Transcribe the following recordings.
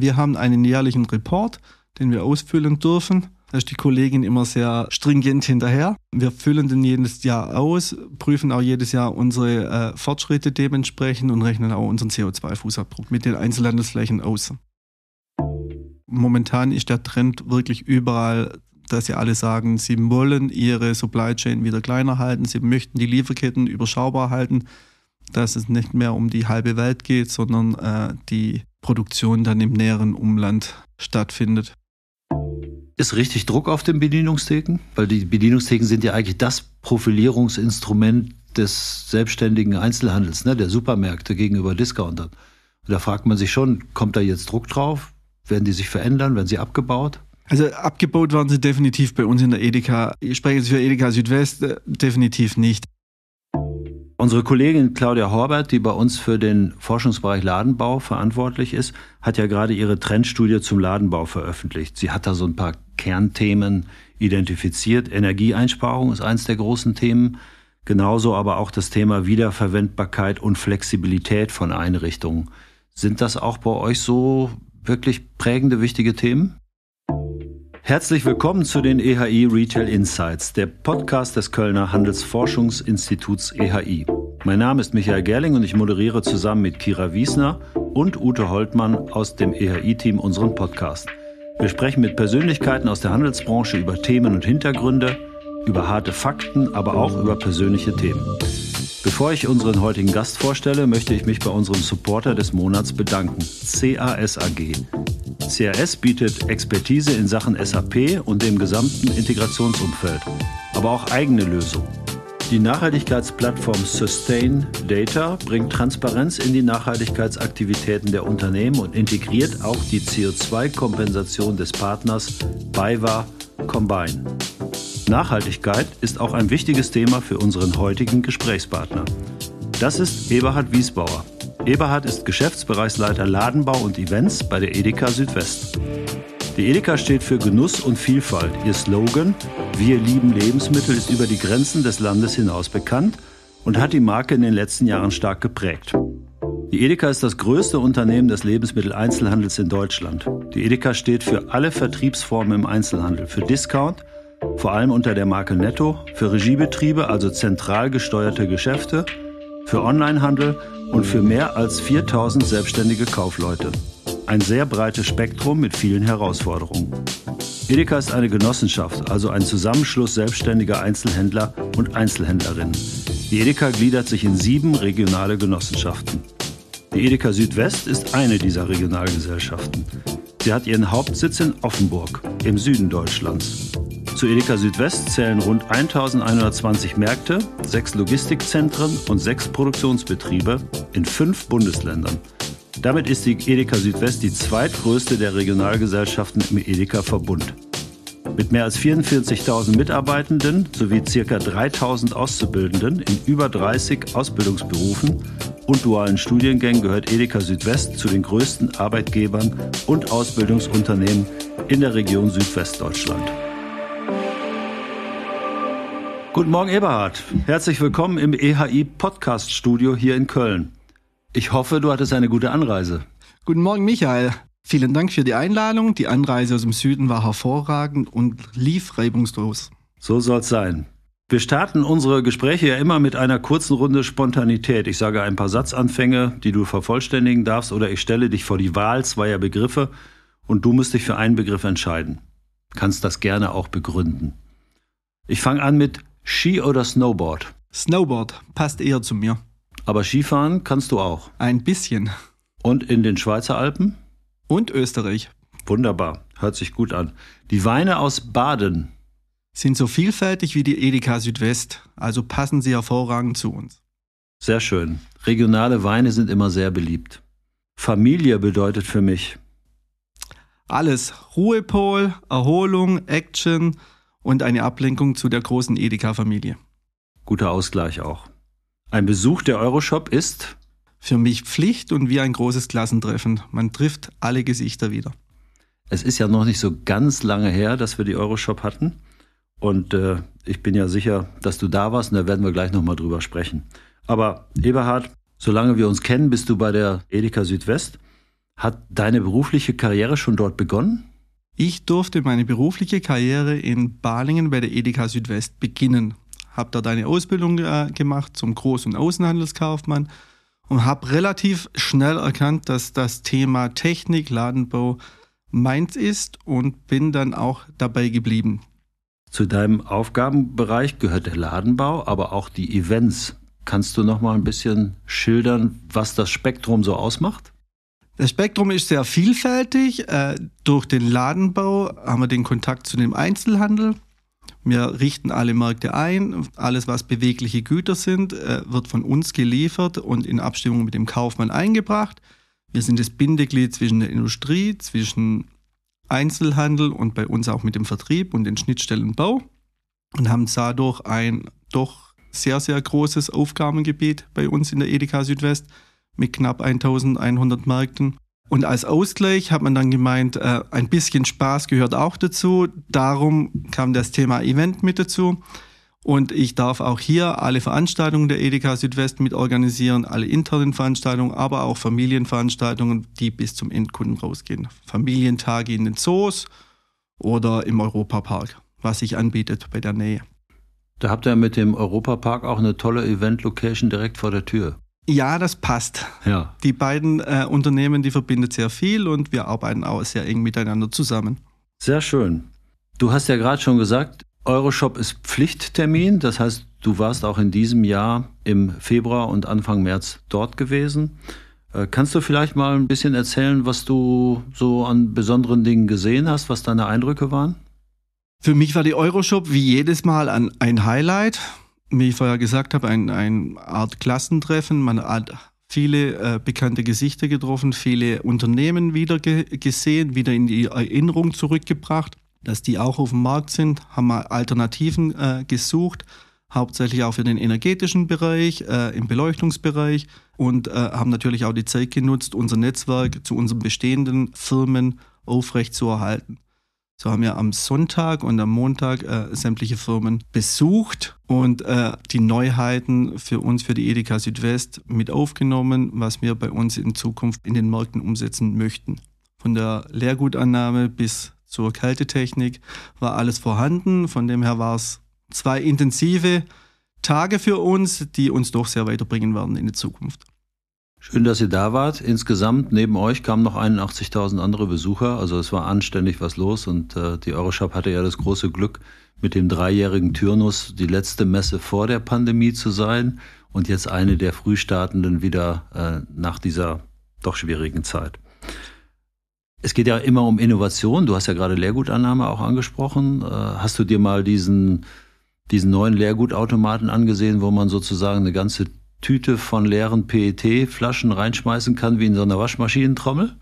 Wir haben einen jährlichen Report, den wir ausfüllen dürfen. Da ist die Kollegin immer sehr stringent hinterher. Wir füllen den jedes Jahr aus, prüfen auch jedes Jahr unsere äh, Fortschritte dementsprechend und rechnen auch unseren CO2-Fußabdruck mit den Einzelhandelsflächen aus. Momentan ist der Trend wirklich überall, dass sie alle sagen, sie wollen ihre Supply Chain wieder kleiner halten, sie möchten die Lieferketten überschaubar halten, dass es nicht mehr um die halbe Welt geht, sondern äh, die Produktion dann im näheren Umland stattfindet. Ist richtig Druck auf den Bedienungstheken? Weil die Bedienungstheken sind ja eigentlich das Profilierungsinstrument des selbstständigen Einzelhandels, ne, der Supermärkte gegenüber Discountern. Und da fragt man sich schon, kommt da jetzt Druck drauf? Werden die sich verändern? Werden sie abgebaut? Also abgebaut waren sie definitiv bei uns in der Edeka. Ich spreche jetzt für Edeka Südwest, äh, definitiv nicht. Unsere Kollegin Claudia Horbert, die bei uns für den Forschungsbereich Ladenbau verantwortlich ist, hat ja gerade ihre Trendstudie zum Ladenbau veröffentlicht. Sie hat da so ein paar Kernthemen identifiziert. Energieeinsparung ist eines der großen Themen. Genauso aber auch das Thema Wiederverwendbarkeit und Flexibilität von Einrichtungen. Sind das auch bei euch so wirklich prägende, wichtige Themen? Herzlich willkommen zu den EHI Retail Insights, der Podcast des Kölner Handelsforschungsinstituts EHI. Mein Name ist Michael Gerling und ich moderiere zusammen mit Kira Wiesner und Ute Holtmann aus dem EHI-Team unseren Podcast. Wir sprechen mit Persönlichkeiten aus der Handelsbranche über Themen und Hintergründe, über harte Fakten, aber auch über persönliche Themen. Bevor ich unseren heutigen Gast vorstelle, möchte ich mich bei unserem Supporter des Monats bedanken, CAS AG. CAS bietet Expertise in Sachen SAP und dem gesamten Integrationsumfeld, aber auch eigene Lösungen. Die Nachhaltigkeitsplattform Sustain Data bringt Transparenz in die Nachhaltigkeitsaktivitäten der Unternehmen und integriert auch die CO2-Kompensation des Partners BayWa Combine. Nachhaltigkeit ist auch ein wichtiges Thema für unseren heutigen Gesprächspartner. Das ist Eberhard Wiesbauer. Eberhard ist Geschäftsbereichsleiter Ladenbau und Events bei der Edeka Südwest. Die Edeka steht für Genuss und Vielfalt. Ihr Slogan Wir lieben Lebensmittel ist über die Grenzen des Landes hinaus bekannt und hat die Marke in den letzten Jahren stark geprägt. Die Edeka ist das größte Unternehmen des Lebensmitteleinzelhandels in Deutschland. Die Edeka steht für alle Vertriebsformen im Einzelhandel, für Discount, vor allem unter der Marke Netto, für Regiebetriebe, also zentral gesteuerte Geschäfte, für Onlinehandel und für mehr als 4000 selbstständige Kaufleute. Ein sehr breites Spektrum mit vielen Herausforderungen. Edeka ist eine Genossenschaft, also ein Zusammenschluss selbstständiger Einzelhändler und Einzelhändlerinnen. Die Edeka gliedert sich in sieben regionale Genossenschaften. Die Edeka Südwest ist eine dieser Regionalgesellschaften. Sie hat ihren Hauptsitz in Offenburg, im Süden Deutschlands. Zu Edeka Südwest zählen rund 1120 Märkte, sechs Logistikzentren und sechs Produktionsbetriebe in fünf Bundesländern. Damit ist die Edeka Südwest die zweitgrößte der Regionalgesellschaften im Edeka-Verbund. Mit mehr als 44.000 Mitarbeitenden sowie ca. 3.000 Auszubildenden in über 30 Ausbildungsberufen und dualen Studiengängen gehört Edeka Südwest zu den größten Arbeitgebern und Ausbildungsunternehmen in der Region Südwestdeutschland. Guten Morgen, Eberhard. Herzlich willkommen im EHI Podcast Studio hier in Köln. Ich hoffe, du hattest eine gute Anreise. Guten Morgen, Michael. Vielen Dank für die Einladung. Die Anreise aus dem Süden war hervorragend und lief reibungslos. So soll's sein. Wir starten unsere Gespräche ja immer mit einer kurzen Runde Spontanität. Ich sage ein paar Satzanfänge, die du vervollständigen darfst, oder ich stelle dich vor die Wahl zweier Begriffe und du musst dich für einen Begriff entscheiden. Kannst das gerne auch begründen. Ich fange an mit Ski oder Snowboard? Snowboard passt eher zu mir. Aber Skifahren kannst du auch. Ein bisschen. Und in den Schweizer Alpen? Und Österreich. Wunderbar, hört sich gut an. Die Weine aus Baden sind so vielfältig wie die Edeka Südwest, also passen sie hervorragend zu uns. Sehr schön. Regionale Weine sind immer sehr beliebt. Familie bedeutet für mich alles. Ruhepol, Erholung, Action, und eine Ablenkung zu der großen Edeka-Familie. Guter Ausgleich auch. Ein Besuch der Euroshop ist? Für mich Pflicht und wie ein großes Klassentreffen. Man trifft alle Gesichter wieder. Es ist ja noch nicht so ganz lange her, dass wir die Euroshop hatten. Und äh, ich bin ja sicher, dass du da warst und da werden wir gleich nochmal drüber sprechen. Aber Eberhard, solange wir uns kennen, bist du bei der Edeka Südwest. Hat deine berufliche Karriere schon dort begonnen? Ich durfte meine berufliche Karriere in Balingen bei der Edeka Südwest beginnen. Habe dort eine Ausbildung äh, gemacht zum Groß- und Außenhandelskaufmann und habe relativ schnell erkannt, dass das Thema Technik, Ladenbau meins ist und bin dann auch dabei geblieben. Zu deinem Aufgabenbereich gehört der Ladenbau, aber auch die Events. Kannst du noch mal ein bisschen schildern, was das Spektrum so ausmacht? Das Spektrum ist sehr vielfältig. Äh, durch den Ladenbau haben wir den Kontakt zu dem Einzelhandel. Wir richten alle Märkte ein. Alles, was bewegliche Güter sind, äh, wird von uns geliefert und in Abstimmung mit dem Kaufmann eingebracht. Wir sind das Bindeglied zwischen der Industrie, zwischen Einzelhandel und bei uns auch mit dem Vertrieb und den Schnittstellenbau und haben dadurch ein doch sehr, sehr großes Aufgabengebiet bei uns in der Edeka Südwest mit knapp 1100 Märkten. Und als Ausgleich hat man dann gemeint, äh, ein bisschen Spaß gehört auch dazu. Darum kam das Thema Event mit dazu. Und ich darf auch hier alle Veranstaltungen der Edeka Südwest mit organisieren, alle internen Veranstaltungen, aber auch Familienveranstaltungen, die bis zum Endkunden rausgehen. Familientage in den Zoos oder im Europapark, was sich anbietet bei der Nähe. Da habt ihr mit dem Europapark auch eine tolle Event-Location direkt vor der Tür. Ja, das passt. Ja. Die beiden äh, Unternehmen, die verbindet sehr viel und wir arbeiten auch sehr eng miteinander zusammen. Sehr schön. Du hast ja gerade schon gesagt, Euroshop ist Pflichttermin. Das heißt, du warst auch in diesem Jahr im Februar und Anfang März dort gewesen. Äh, kannst du vielleicht mal ein bisschen erzählen, was du so an besonderen Dingen gesehen hast, was deine Eindrücke waren? Für mich war die Euroshop wie jedes Mal ein, ein Highlight wie ich vorher gesagt habe, ein, ein Art Klassentreffen. Man hat viele äh, bekannte Gesichter getroffen, viele Unternehmen wieder ge gesehen, wieder in die Erinnerung zurückgebracht, dass die auch auf dem Markt sind, haben Alternativen äh, gesucht, hauptsächlich auch für den energetischen Bereich, äh, im Beleuchtungsbereich und äh, haben natürlich auch die Zeit genutzt, unser Netzwerk zu unseren bestehenden Firmen aufrechtzuerhalten. So haben wir am Sonntag und am Montag äh, sämtliche Firmen besucht und äh, die Neuheiten für uns, für die Edeka Südwest mit aufgenommen, was wir bei uns in Zukunft in den Märkten umsetzen möchten. Von der Leergutannahme bis zur Kältetechnik war alles vorhanden. Von dem her war es zwei intensive Tage für uns, die uns doch sehr weiterbringen werden in die Zukunft. Schön, dass ihr da wart. Insgesamt neben euch kamen noch 81.000 andere Besucher. Also es war anständig was los und äh, die Euroshop hatte ja das große Glück, mit dem dreijährigen Turnus die letzte Messe vor der Pandemie zu sein und jetzt eine der Frühstartenden wieder äh, nach dieser doch schwierigen Zeit. Es geht ja immer um Innovation. Du hast ja gerade Leergutannahme auch angesprochen. Äh, hast du dir mal diesen, diesen neuen Leergutautomaten angesehen, wo man sozusagen eine ganze Tüte von leeren PET-Flaschen reinschmeißen kann, wie in so einer Waschmaschinentrommel?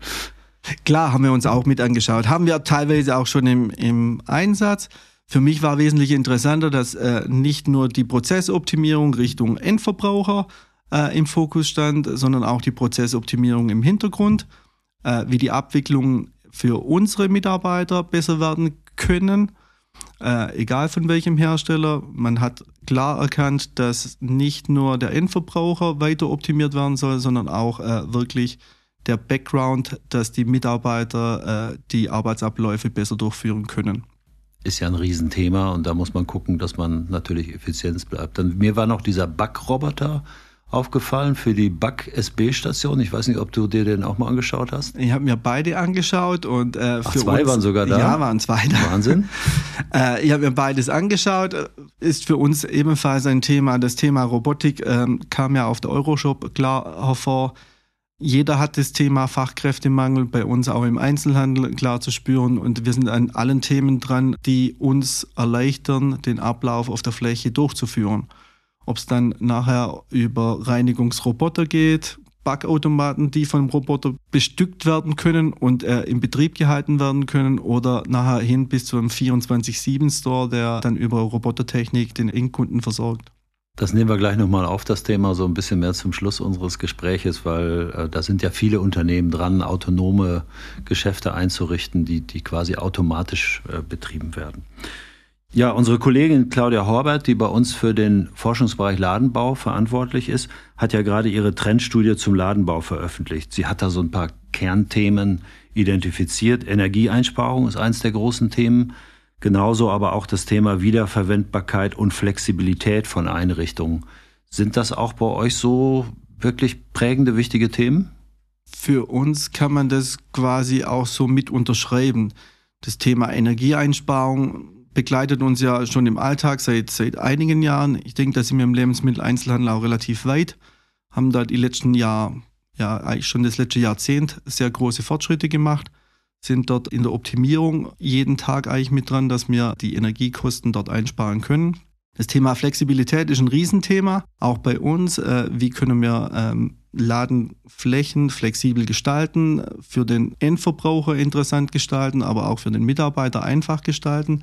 Klar, haben wir uns auch mit angeschaut. Haben wir teilweise auch schon im, im Einsatz. Für mich war wesentlich interessanter, dass äh, nicht nur die Prozessoptimierung Richtung Endverbraucher äh, im Fokus stand, sondern auch die Prozessoptimierung im Hintergrund, äh, wie die Abwicklung für unsere Mitarbeiter besser werden können äh, egal von welchem Hersteller. Man hat klar erkannt, dass nicht nur der Endverbraucher weiter optimiert werden soll, sondern auch äh, wirklich der Background, dass die Mitarbeiter äh, die Arbeitsabläufe besser durchführen können. Ist ja ein Riesenthema und da muss man gucken, dass man natürlich effizient bleibt. Dann, mir war noch dieser Backroboter aufgefallen für die Back SB-Station. Ich weiß nicht, ob du dir den auch mal angeschaut hast. Ich habe mir beide angeschaut und äh, Ach, zwei uns, waren sogar da. Ja, waren zwei da. Wahnsinn. äh, ich habe mir beides angeschaut. Ist für uns ebenfalls ein Thema. Das Thema Robotik ähm, kam ja auf der Euroshop klar hervor. Jeder hat das Thema Fachkräftemangel bei uns auch im Einzelhandel klar zu spüren und wir sind an allen Themen dran, die uns erleichtern, den Ablauf auf der Fläche durchzuführen. Ob es dann nachher über Reinigungsroboter geht, Backautomaten, die vom Roboter bestückt werden können und äh, in Betrieb gehalten werden können oder nachher hin bis zu einem 24-7-Store, der dann über Robotertechnik den Endkunden versorgt. Das nehmen wir gleich nochmal auf, das Thema so ein bisschen mehr zum Schluss unseres Gespräches, weil äh, da sind ja viele Unternehmen dran, autonome Geschäfte einzurichten, die, die quasi automatisch äh, betrieben werden. Ja, unsere Kollegin Claudia Horbert, die bei uns für den Forschungsbereich Ladenbau verantwortlich ist, hat ja gerade ihre Trendstudie zum Ladenbau veröffentlicht. Sie hat da so ein paar Kernthemen identifiziert. Energieeinsparung ist eins der großen Themen. Genauso aber auch das Thema Wiederverwendbarkeit und Flexibilität von Einrichtungen. Sind das auch bei euch so wirklich prägende, wichtige Themen? Für uns kann man das quasi auch so mit unterschreiben. Das Thema Energieeinsparung begleitet uns ja schon im Alltag seit, seit einigen Jahren. Ich denke, da sind wir im Lebensmitteleinzelhandel auch relativ weit, haben da die letzten Jahre, ja eigentlich schon das letzte Jahrzehnt sehr große Fortschritte gemacht, sind dort in der Optimierung jeden Tag eigentlich mit dran, dass wir die Energiekosten dort einsparen können. Das Thema Flexibilität ist ein Riesenthema, auch bei uns. Äh, wie können wir ähm, Ladenflächen flexibel gestalten, für den Endverbraucher interessant gestalten, aber auch für den Mitarbeiter einfach gestalten.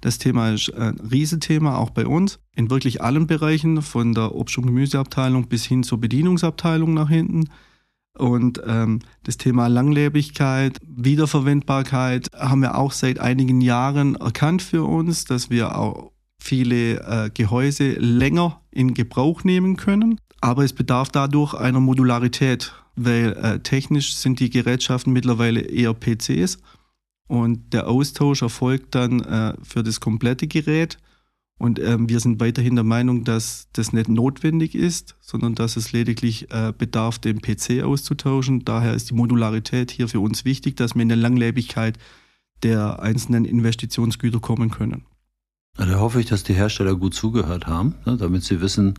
Das Thema ist ein Riesenthema, auch bei uns, in wirklich allen Bereichen, von der Obst- und Gemüseabteilung bis hin zur Bedienungsabteilung nach hinten. Und ähm, das Thema Langlebigkeit, Wiederverwendbarkeit haben wir auch seit einigen Jahren erkannt für uns, dass wir auch viele äh, Gehäuse länger in Gebrauch nehmen können. Aber es bedarf dadurch einer Modularität, weil äh, technisch sind die Gerätschaften mittlerweile eher PCs und der Austausch erfolgt dann äh, für das komplette Gerät. Und ähm, wir sind weiterhin der Meinung, dass das nicht notwendig ist, sondern dass es lediglich äh, bedarf, den PC auszutauschen. Daher ist die Modularität hier für uns wichtig, dass wir in der Langlebigkeit der einzelnen Investitionsgüter kommen können. Da hoffe ich, dass die Hersteller gut zugehört haben, ne, damit sie wissen,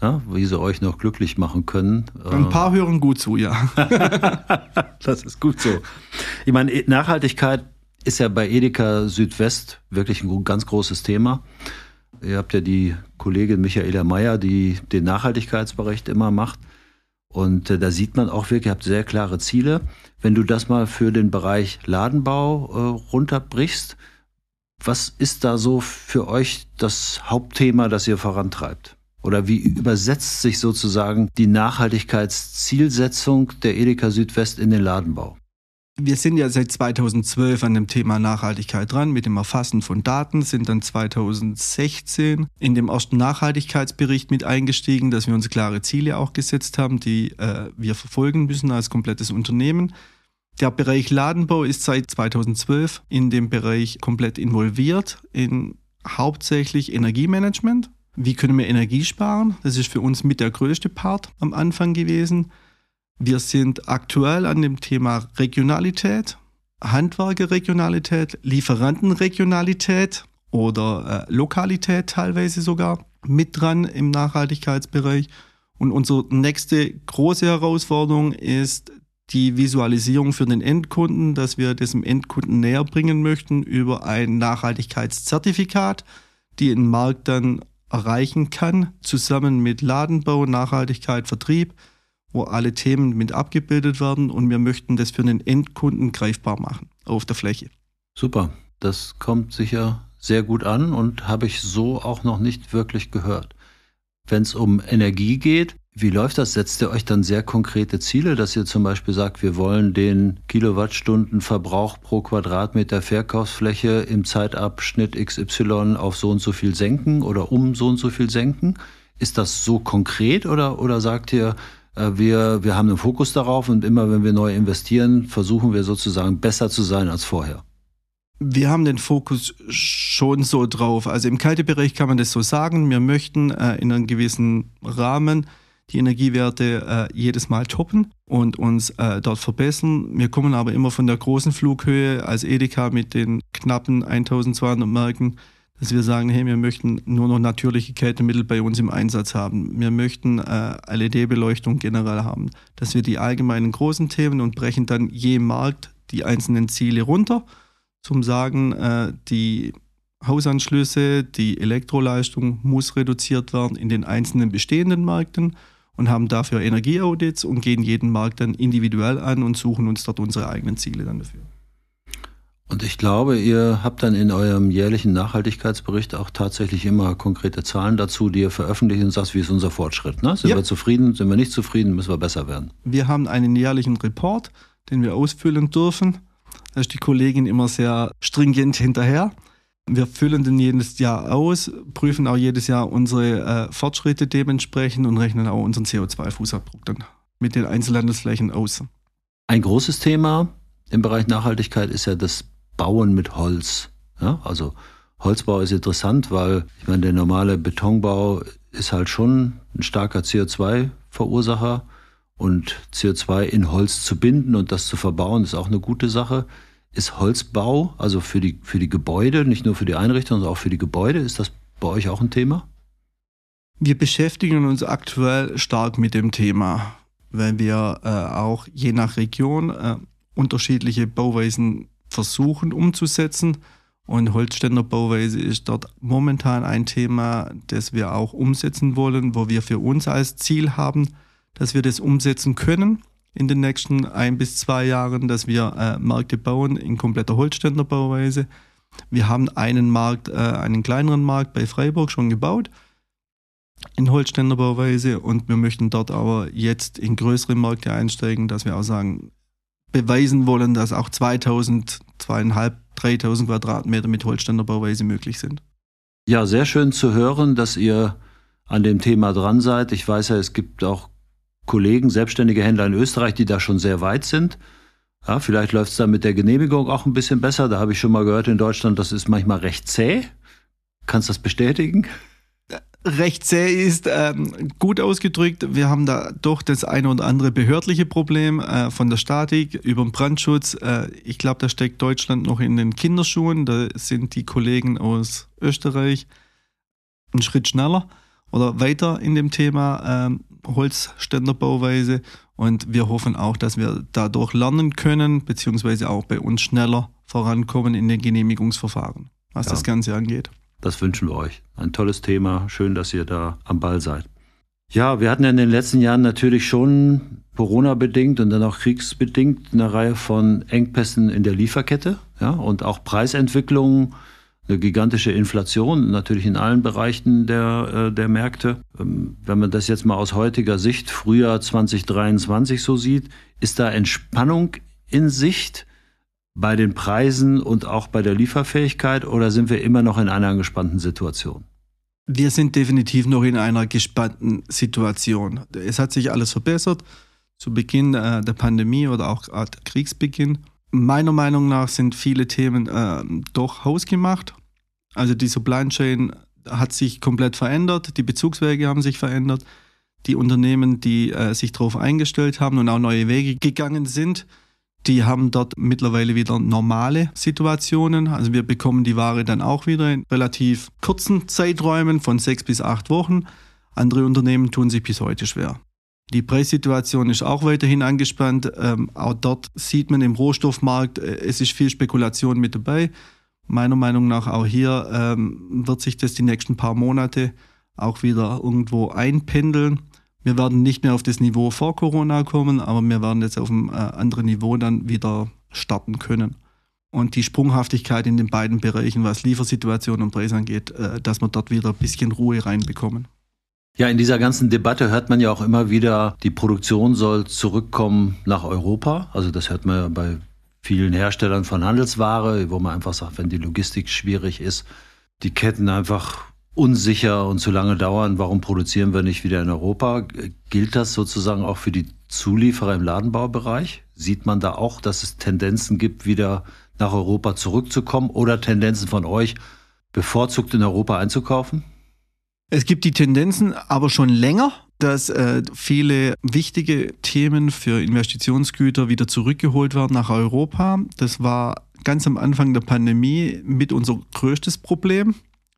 ja, wie sie euch noch glücklich machen können. Ein paar hören gut zu, ja. das ist gut so. Ich meine, Nachhaltigkeit ist ja bei Edeka Südwest wirklich ein ganz großes Thema. Ihr habt ja die Kollegin Michaela Meyer, die den Nachhaltigkeitsbericht immer macht. Und äh, da sieht man auch wirklich, ihr habt sehr klare Ziele. Wenn du das mal für den Bereich Ladenbau äh, runterbrichst, was ist da so für euch das Hauptthema, das ihr vorantreibt? Oder wie übersetzt sich sozusagen die Nachhaltigkeitszielsetzung der Edeka Südwest in den Ladenbau? Wir sind ja seit 2012 an dem Thema Nachhaltigkeit dran mit dem Erfassen von Daten, sind dann 2016 in dem ersten Nachhaltigkeitsbericht mit eingestiegen, dass wir uns klare Ziele auch gesetzt haben, die äh, wir verfolgen müssen als komplettes Unternehmen. Der Bereich Ladenbau ist seit 2012 in dem Bereich komplett involviert, in hauptsächlich Energiemanagement. Wie können wir Energie sparen? Das ist für uns mit der größte Part am Anfang gewesen. Wir sind aktuell an dem Thema Regionalität, Handwerkerregionalität, Lieferantenregionalität oder äh, Lokalität teilweise sogar mit dran im Nachhaltigkeitsbereich. Und unsere nächste große Herausforderung ist die Visualisierung für den Endkunden, dass wir das dem Endkunden näher bringen möchten über ein Nachhaltigkeitszertifikat, die den Markt dann erreichen kann, zusammen mit Ladenbau, Nachhaltigkeit, Vertrieb wo alle Themen mit abgebildet werden und wir möchten das für den Endkunden greifbar machen auf der Fläche. Super, das kommt sicher sehr gut an und habe ich so auch noch nicht wirklich gehört. Wenn es um Energie geht, wie läuft das? Setzt ihr euch dann sehr konkrete Ziele, dass ihr zum Beispiel sagt, wir wollen den Kilowattstundenverbrauch pro Quadratmeter Verkaufsfläche im Zeitabschnitt XY auf so und so viel senken oder um so und so viel senken? Ist das so konkret oder, oder sagt ihr, äh, wir, wir haben einen Fokus darauf und immer wenn wir neu investieren, versuchen wir sozusagen besser zu sein als vorher. Wir haben den Fokus schon so drauf. Also im Kältebereich kann man das so sagen. Wir möchten äh, in einem gewissen Rahmen die Energiewerte äh, jedes Mal toppen und uns äh, dort verbessern. Wir kommen aber immer von der großen Flughöhe als Edeka mit den knappen 1200 Marken dass wir sagen, hey, wir möchten nur noch natürliche Kältemittel bei uns im Einsatz haben. Wir möchten äh, LED-Beleuchtung generell haben. Dass wir die allgemeinen großen Themen und brechen dann je Markt die einzelnen Ziele runter, zum sagen, äh, die Hausanschlüsse, die Elektroleistung muss reduziert werden in den einzelnen bestehenden Märkten und haben dafür Energieaudits und gehen jeden Markt dann individuell an und suchen uns dort unsere eigenen Ziele dann dafür. Und ich glaube, ihr habt dann in eurem jährlichen Nachhaltigkeitsbericht auch tatsächlich immer konkrete Zahlen dazu, die ihr veröffentlicht und sagt, wie ist unser Fortschritt? Ne? Sind ja. wir zufrieden? Sind wir nicht zufrieden? Müssen wir besser werden? Wir haben einen jährlichen Report, den wir ausfüllen dürfen. Da ist die Kollegin immer sehr stringent hinterher. Wir füllen den jedes Jahr aus, prüfen auch jedes Jahr unsere äh, Fortschritte dementsprechend und rechnen auch unseren CO2-Fußabdruck dann mit den Einzelhandelsflächen aus. Ein großes Thema im Bereich Nachhaltigkeit ist ja das Bauen mit Holz. Ja, also Holzbau ist interessant, weil ich meine, der normale Betonbau ist halt schon ein starker CO2-Verursacher und CO2 in Holz zu binden und das zu verbauen, ist auch eine gute Sache. Ist Holzbau, also für die, für die Gebäude, nicht nur für die Einrichtung, sondern auch für die Gebäude, ist das bei euch auch ein Thema? Wir beschäftigen uns aktuell stark mit dem Thema, weil wir äh, auch je nach Region äh, unterschiedliche Bauweisen versuchen umzusetzen. Und Holzständerbauweise ist dort momentan ein Thema, das wir auch umsetzen wollen, wo wir für uns als Ziel haben, dass wir das umsetzen können in den nächsten ein bis zwei Jahren, dass wir äh, Märkte bauen in kompletter Holzständerbauweise. Wir haben einen Markt, äh, einen kleineren Markt bei Freiburg schon gebaut in Holzständerbauweise und wir möchten dort aber jetzt in größere Märkte einsteigen, dass wir auch sagen, beweisen wollen, dass auch 2000, zweieinhalb, 3000 Quadratmeter mit Holzständerbauweise möglich sind. Ja, sehr schön zu hören, dass ihr an dem Thema dran seid. Ich weiß ja, es gibt auch Kollegen, selbstständige Händler in Österreich, die da schon sehr weit sind. Ja, vielleicht läuft es da mit der Genehmigung auch ein bisschen besser. Da habe ich schon mal gehört in Deutschland, das ist manchmal recht zäh. Kannst du das bestätigen? Recht zäh ist ähm, gut ausgedrückt. Wir haben da doch das eine oder andere behördliche Problem äh, von der Statik über den Brandschutz. Äh, ich glaube, da steckt Deutschland noch in den Kinderschuhen. Da sind die Kollegen aus Österreich einen Schritt schneller oder weiter in dem Thema. Ähm, Holzständerbauweise und wir hoffen auch, dass wir dadurch lernen können, beziehungsweise auch bei uns schneller vorankommen in den Genehmigungsverfahren, was ja, das Ganze angeht. Das wünschen wir euch. Ein tolles Thema. Schön, dass ihr da am Ball seid. Ja, wir hatten ja in den letzten Jahren natürlich schon Corona-bedingt und dann auch kriegsbedingt eine Reihe von Engpässen in der Lieferkette ja, und auch Preisentwicklungen eine gigantische Inflation, natürlich in allen Bereichen der, äh, der Märkte. Ähm, wenn man das jetzt mal aus heutiger Sicht, Frühjahr 2023 so sieht, ist da Entspannung in Sicht bei den Preisen und auch bei der Lieferfähigkeit oder sind wir immer noch in einer angespannten Situation? Wir sind definitiv noch in einer gespannten Situation. Es hat sich alles verbessert zu Beginn äh, der Pandemie oder auch Kriegsbeginn. Meiner Meinung nach sind viele Themen äh, doch hausgemacht. Also die Supply Chain hat sich komplett verändert, die Bezugswege haben sich verändert, die Unternehmen, die äh, sich darauf eingestellt haben und auch neue Wege gegangen sind, die haben dort mittlerweile wieder normale Situationen. Also wir bekommen die Ware dann auch wieder in relativ kurzen Zeiträumen von sechs bis acht Wochen. Andere Unternehmen tun sich bis heute schwer. Die Preissituation ist auch weiterhin angespannt. Ähm, auch dort sieht man im Rohstoffmarkt, äh, es ist viel Spekulation mit dabei meiner Meinung nach auch hier ähm, wird sich das die nächsten paar Monate auch wieder irgendwo einpendeln. Wir werden nicht mehr auf das Niveau vor Corona kommen, aber wir werden jetzt auf einem äh, anderen Niveau dann wieder starten können. Und die Sprunghaftigkeit in den beiden Bereichen, was Liefersituation und Preis angeht, äh, dass wir dort wieder ein bisschen Ruhe reinbekommen. Ja, in dieser ganzen Debatte hört man ja auch immer wieder, die Produktion soll zurückkommen nach Europa. Also das hört man ja bei vielen Herstellern von Handelsware, wo man einfach sagt, wenn die Logistik schwierig ist, die Ketten einfach unsicher und zu lange dauern, warum produzieren wir nicht wieder in Europa? Gilt das sozusagen auch für die Zulieferer im Ladenbaubereich? Sieht man da auch, dass es Tendenzen gibt, wieder nach Europa zurückzukommen oder Tendenzen von euch, bevorzugt in Europa einzukaufen? Es gibt die Tendenzen aber schon länger dass äh, viele wichtige Themen für Investitionsgüter wieder zurückgeholt werden nach Europa. Das war ganz am Anfang der Pandemie mit unser größtes Problem,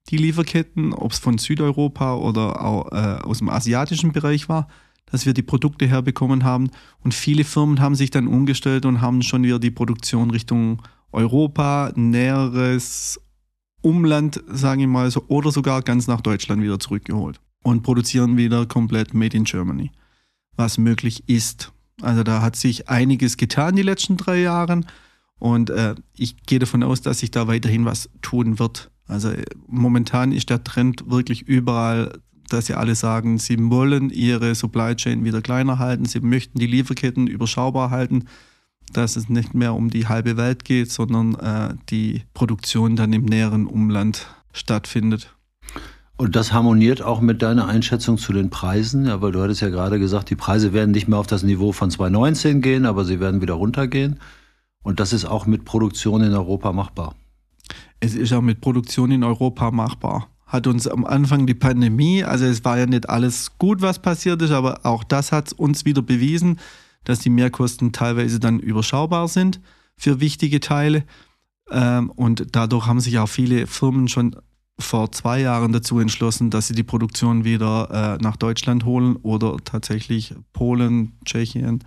die Lieferketten, ob es von Südeuropa oder auch äh, aus dem asiatischen Bereich war, dass wir die Produkte herbekommen haben. Und viele Firmen haben sich dann umgestellt und haben schon wieder die Produktion Richtung Europa, näheres Umland, sage ich mal so, oder sogar ganz nach Deutschland wieder zurückgeholt und produzieren wieder komplett Made in Germany, was möglich ist. Also da hat sich einiges getan die letzten drei Jahre und äh, ich gehe davon aus, dass sich da weiterhin was tun wird. Also äh, momentan ist der Trend wirklich überall, dass sie alle sagen, sie wollen ihre Supply Chain wieder kleiner halten, sie möchten die Lieferketten überschaubar halten. Dass es nicht mehr um die halbe Welt geht, sondern äh, die Produktion dann im näheren Umland stattfindet. Und das harmoniert auch mit deiner Einschätzung zu den Preisen, ja, weil du hattest ja gerade gesagt, die Preise werden nicht mehr auf das Niveau von 2019 gehen, aber sie werden wieder runtergehen. Und das ist auch mit Produktion in Europa machbar. Es ist auch mit Produktion in Europa machbar. Hat uns am Anfang die Pandemie, also es war ja nicht alles gut, was passiert ist, aber auch das hat uns wieder bewiesen, dass die Mehrkosten teilweise dann überschaubar sind für wichtige Teile. Ähm, und dadurch haben sich auch viele Firmen schon vor zwei Jahren dazu entschlossen, dass sie die Produktion wieder äh, nach Deutschland holen oder tatsächlich Polen, Tschechien,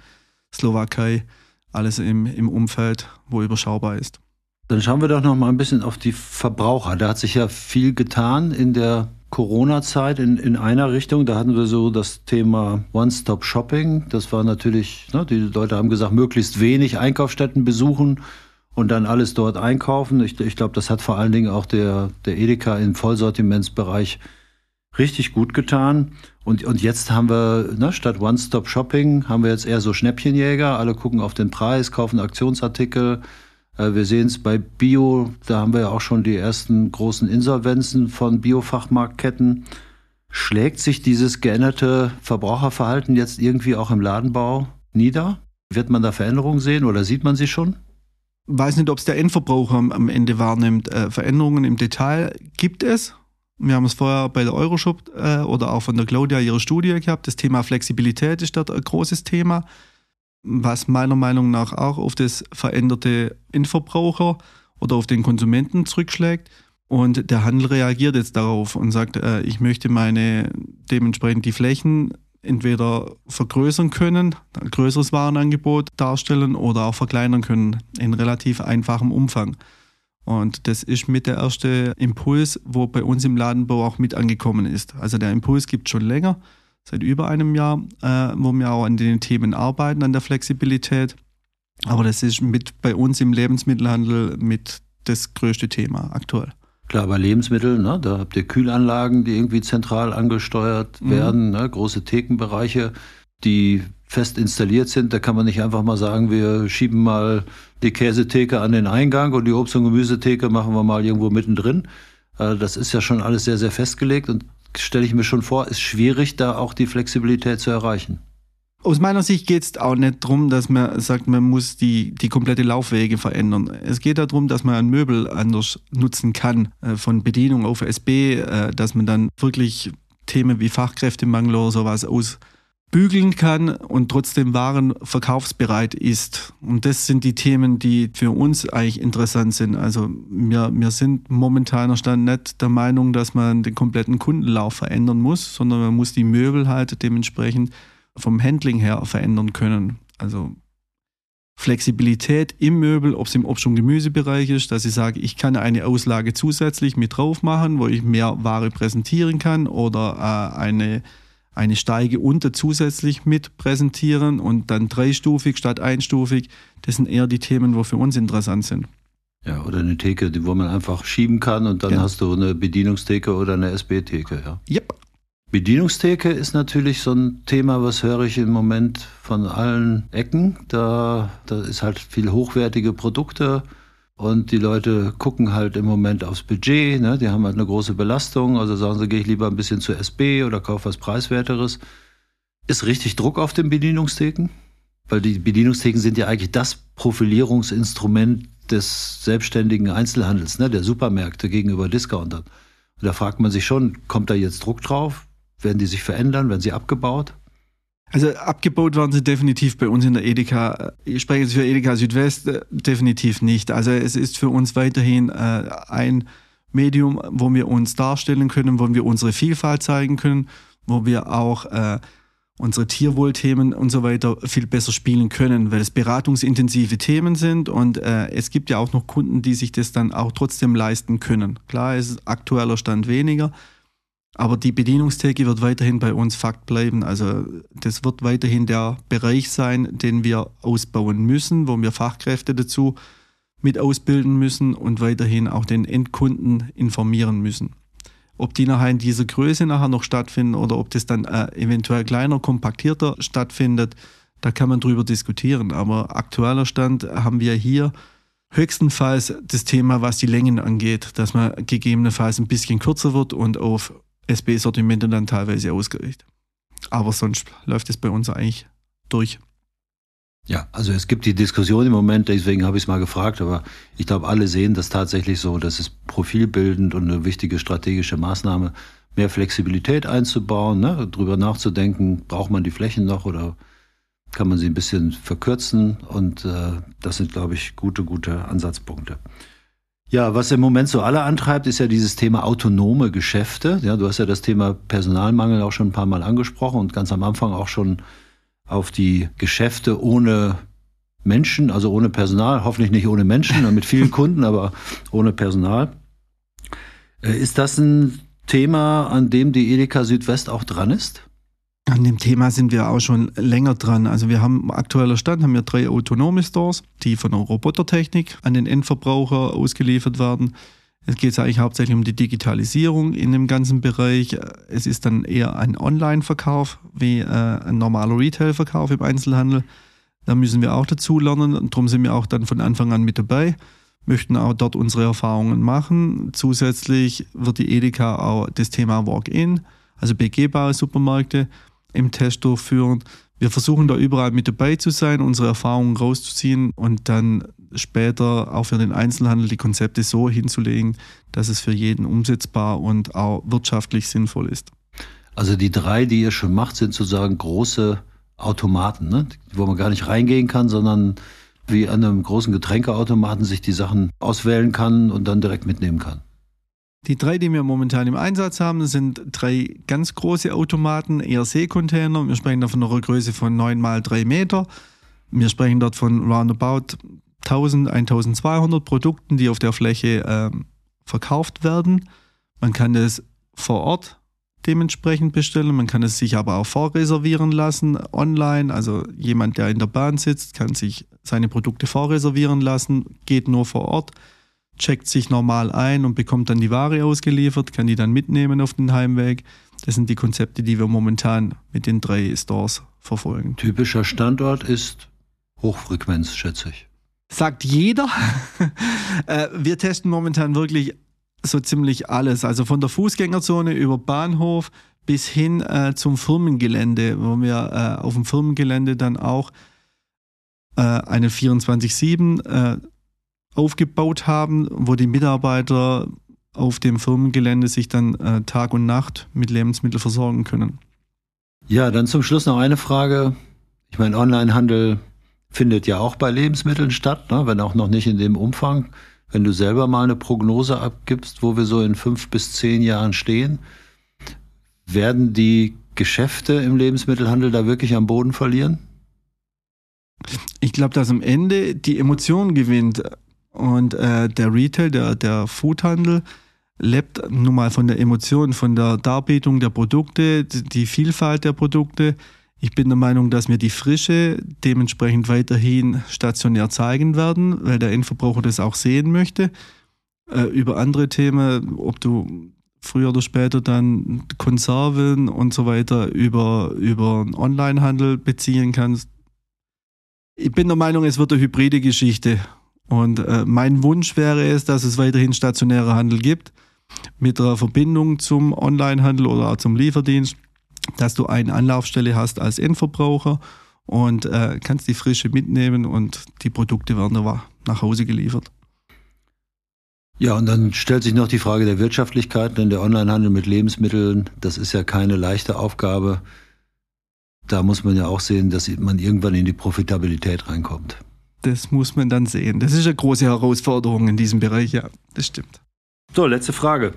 Slowakei, alles im, im Umfeld, wo überschaubar ist. Dann schauen wir doch noch mal ein bisschen auf die Verbraucher. Da hat sich ja viel getan in der Corona-Zeit in, in einer Richtung. Da hatten wir so das Thema One-Stop-Shopping. Das war natürlich, ne, die Leute haben gesagt, möglichst wenig Einkaufsstätten besuchen und dann alles dort einkaufen. Ich, ich glaube, das hat vor allen Dingen auch der, der Edeka im Vollsortimentsbereich richtig gut getan. Und, und jetzt haben wir, ne, statt One-Stop-Shopping, haben wir jetzt eher so Schnäppchenjäger. Alle gucken auf den Preis, kaufen Aktionsartikel. Äh, wir sehen es bei Bio, da haben wir ja auch schon die ersten großen Insolvenzen von Biofachmarktketten. Schlägt sich dieses geänderte Verbraucherverhalten jetzt irgendwie auch im Ladenbau nieder? Wird man da Veränderungen sehen oder sieht man sie schon? weiß nicht, ob es der Endverbraucher am Ende wahrnimmt. Äh, Veränderungen im Detail gibt es. Wir haben es vorher bei der Euroshop äh, oder auch von der Claudia ihre Studie gehabt. Das Thema Flexibilität ist dort ein großes Thema, was meiner Meinung nach auch auf das veränderte Endverbraucher oder auf den Konsumenten zurückschlägt. Und der Handel reagiert jetzt darauf und sagt, äh, ich möchte meine dementsprechend die Flächen entweder vergrößern können, ein größeres Warenangebot darstellen oder auch verkleinern können in relativ einfachem Umfang. Und das ist mit der erste Impuls, wo bei uns im Ladenbau auch mit angekommen ist. Also der Impuls gibt schon länger, seit über einem Jahr, äh, wo wir auch an den Themen arbeiten, an der Flexibilität. Aber das ist mit bei uns im Lebensmittelhandel mit das größte Thema aktuell. Klar, bei Lebensmitteln, ne, da habt ihr Kühlanlagen, die irgendwie zentral angesteuert mhm. werden, ne, große Thekenbereiche, die fest installiert sind. Da kann man nicht einfach mal sagen, wir schieben mal die Käsetheke an den Eingang und die Obst- und Gemüsetheke machen wir mal irgendwo mittendrin. Äh, das ist ja schon alles sehr, sehr festgelegt und stelle ich mir schon vor, ist schwierig, da auch die Flexibilität zu erreichen. Aus meiner Sicht geht es auch nicht darum, dass man sagt, man muss die, die komplette Laufwege verändern. Es geht darum, dass man ein Möbel anders nutzen kann, äh, von Bedienung auf SB, äh, dass man dann wirklich Themen wie Fachkräftemangel oder sowas ausbügeln kann und trotzdem Waren verkaufsbereit ist. Und das sind die Themen, die für uns eigentlich interessant sind. Also wir, wir sind momentan Stand nicht der Meinung, dass man den kompletten Kundenlauf verändern muss, sondern man muss die Möbel halt dementsprechend vom Handling her verändern können. Also Flexibilität im Möbel, ob es im Obst- und Gemüsebereich ist, dass ich sage, ich kann eine Auslage zusätzlich mit drauf machen, wo ich mehr Ware präsentieren kann oder äh, eine, eine Steige unter zusätzlich mit präsentieren und dann dreistufig statt einstufig. Das sind eher die Themen, wo für uns interessant sind. Ja, oder eine Theke, wo man einfach schieben kann und dann ja. hast du eine Bedienungstheke oder eine SB-Theke. Ja. Yep. Bedienungstheke ist natürlich so ein Thema, was höre ich im Moment von allen Ecken. Da, da ist halt viel hochwertige Produkte und die Leute gucken halt im Moment aufs Budget. Ne? Die haben halt eine große Belastung. Also sagen sie, gehe ich lieber ein bisschen zur SB oder kaufe was Preiswerteres. Ist richtig Druck auf den Bedienungstheken? Weil die Bedienungstheken sind ja eigentlich das Profilierungsinstrument des selbstständigen Einzelhandels, ne? der Supermärkte gegenüber Discountern. Und da fragt man sich schon, kommt da jetzt Druck drauf? Werden die sich verändern? Werden sie abgebaut? Also abgebaut werden sie definitiv bei uns in der Edeka. Ich spreche jetzt für Edeka Südwest äh, definitiv nicht. Also es ist für uns weiterhin äh, ein Medium, wo wir uns darstellen können, wo wir unsere Vielfalt zeigen können, wo wir auch äh, unsere Tierwohlthemen und so weiter viel besser spielen können, weil es beratungsintensive Themen sind und äh, es gibt ja auch noch Kunden, die sich das dann auch trotzdem leisten können. Klar, es ist aktueller Stand weniger, aber die Bedienungstheke wird weiterhin bei uns Fakt bleiben. Also das wird weiterhin der Bereich sein, den wir ausbauen müssen, wo wir Fachkräfte dazu mit ausbilden müssen und weiterhin auch den Endkunden informieren müssen. Ob die nachher in dieser Größe nachher noch stattfinden oder ob das dann äh, eventuell kleiner, kompaktierter stattfindet, Da kann man drüber diskutieren. Aber aktueller Stand haben wir hier höchstenfalls das Thema, was die Längen angeht, dass man gegebenenfalls ein bisschen kürzer wird und auf SB-Sortimente dann teilweise ausgerichtet. Aber sonst läuft es bei uns eigentlich durch. Ja, also es gibt die Diskussion im Moment, deswegen habe ich es mal gefragt, aber ich glaube, alle sehen das tatsächlich so, dass es profilbildend und eine wichtige strategische Maßnahme, mehr Flexibilität einzubauen, ne, drüber nachzudenken, braucht man die Flächen noch oder kann man sie ein bisschen verkürzen und äh, das sind, glaube ich, gute, gute Ansatzpunkte. Ja, was im Moment so alle antreibt, ist ja dieses Thema autonome Geschäfte. Ja, du hast ja das Thema Personalmangel auch schon ein paar Mal angesprochen und ganz am Anfang auch schon auf die Geschäfte ohne Menschen, also ohne Personal, hoffentlich nicht ohne Menschen, mit vielen Kunden, aber ohne Personal. Äh, ist das ein Thema, an dem die Edeka Südwest auch dran ist? An dem Thema sind wir auch schon länger dran. Also wir haben aktueller Stand haben wir drei autonome Stores, die von der Robotertechnik an den Endverbraucher ausgeliefert werden. Es geht eigentlich hauptsächlich um die Digitalisierung in dem ganzen Bereich. Es ist dann eher ein Online-Verkauf wie äh, ein normaler Retail-Verkauf im Einzelhandel. Da müssen wir auch dazu lernen und darum sind wir auch dann von Anfang an mit dabei, möchten auch dort unsere Erfahrungen machen. Zusätzlich wird die Edeka auch das Thema Walk-in, also begehbare Supermärkte, im Test durchführen. Wir versuchen da überall mit dabei zu sein, unsere Erfahrungen rauszuziehen und dann später auch für den Einzelhandel die Konzepte so hinzulegen, dass es für jeden umsetzbar und auch wirtschaftlich sinnvoll ist. Also die drei, die ihr schon macht, sind sozusagen große Automaten, ne? wo man gar nicht reingehen kann, sondern wie an einem großen Getränkeautomaten sich die Sachen auswählen kann und dann direkt mitnehmen kann. Die drei, die wir momentan im Einsatz haben, sind drei ganz große Automaten, ERC-Container. Wir sprechen da von einer Größe von 9 mal 3 Meter. Wir sprechen dort von roundabout 1000, 1200 Produkten, die auf der Fläche ähm, verkauft werden. Man kann das vor Ort dementsprechend bestellen. Man kann es sich aber auch vorreservieren lassen online. Also jemand, der in der Bahn sitzt, kann sich seine Produkte vorreservieren lassen, geht nur vor Ort checkt sich normal ein und bekommt dann die Ware ausgeliefert, kann die dann mitnehmen auf den Heimweg. Das sind die Konzepte, die wir momentan mit den drei Stores verfolgen. Typischer Standort ist Hochfrequenz, schätze ich. Sagt jeder. Äh, wir testen momentan wirklich so ziemlich alles. Also von der Fußgängerzone über Bahnhof bis hin äh, zum Firmengelände, wo wir äh, auf dem Firmengelände dann auch äh, eine 24-7 äh, aufgebaut haben, wo die Mitarbeiter auf dem Firmengelände sich dann äh, Tag und Nacht mit Lebensmitteln versorgen können. Ja, dann zum Schluss noch eine Frage. Ich meine, Onlinehandel findet ja auch bei Lebensmitteln statt, ne? wenn auch noch nicht in dem Umfang. Wenn du selber mal eine Prognose abgibst, wo wir so in fünf bis zehn Jahren stehen, werden die Geschäfte im Lebensmittelhandel da wirklich am Boden verlieren? Ich glaube, dass am Ende die Emotion gewinnt. Und äh, der Retail, der, der Foodhandel, lebt nun mal von der Emotion, von der Darbietung der Produkte, die Vielfalt der Produkte. Ich bin der Meinung, dass wir die Frische dementsprechend weiterhin stationär zeigen werden, weil der Endverbraucher das auch sehen möchte. Äh, über andere Themen, ob du früher oder später dann Konserven und so weiter über, über Onlinehandel beziehen kannst. Ich bin der Meinung, es wird eine hybride Geschichte. Und äh, mein Wunsch wäre es, dass es weiterhin stationäre Handel gibt, mit der Verbindung zum Onlinehandel oder zum Lieferdienst, dass du eine Anlaufstelle hast als Endverbraucher und äh, kannst die Frische mitnehmen und die Produkte werden nach Hause geliefert. Ja, und dann stellt sich noch die Frage der Wirtschaftlichkeit, denn der Onlinehandel mit Lebensmitteln, das ist ja keine leichte Aufgabe. Da muss man ja auch sehen, dass man irgendwann in die Profitabilität reinkommt das muss man dann sehen. Das ist eine große Herausforderung in diesem Bereich, ja, das stimmt. So, letzte Frage.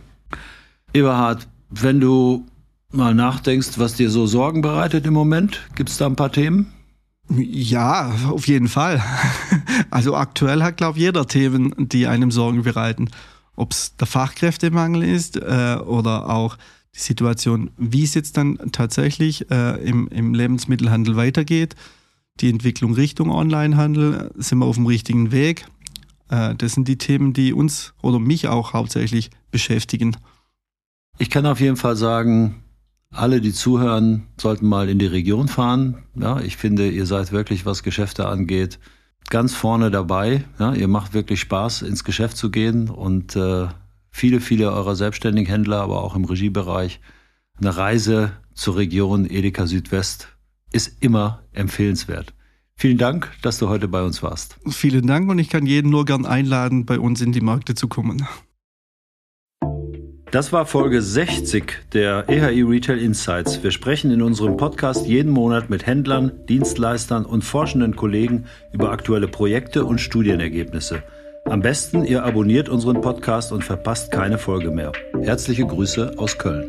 Eberhard, wenn du mal nachdenkst, was dir so Sorgen bereitet im Moment, gibt es da ein paar Themen? Ja, auf jeden Fall. Also aktuell hat, glaube ich, jeder Themen, die einem Sorgen bereiten. Ob es der Fachkräftemangel ist äh, oder auch die Situation, wie es jetzt dann tatsächlich äh, im, im Lebensmittelhandel weitergeht die Entwicklung Richtung Onlinehandel, sind wir auf dem richtigen Weg. Äh, das sind die Themen, die uns oder mich auch hauptsächlich beschäftigen. Ich kann auf jeden Fall sagen, Alle, die zuhören, sollten mal in die Region fahren. Ja, ich finde, ihr seid wirklich, was Geschäfte angeht, ganz vorne dabei. Ja, ihr macht wirklich Spaß, ins Geschäft zu gehen und äh, viele, viele eurer selbstständigen Händler, aber auch im Regiebereich, eine Reise zur Region Edeka Südwest ist immer empfehlenswert. Vielen Dank, dass du heute bei uns warst. Vielen Dank und ich kann jeden nur gern einladen, bei uns in die Märkte zu kommen. Das war Folge 60 der EHI Retail Insights. Wir sprechen in unserem Podcast jeden Monat mit Händlern, Dienstleistern und forschenden Kollegen über aktuelle Projekte und Studienergebnisse. Am besten, ihr abonniert unseren Podcast und verpasst keine Folge mehr. Herzliche Grüße aus Köln.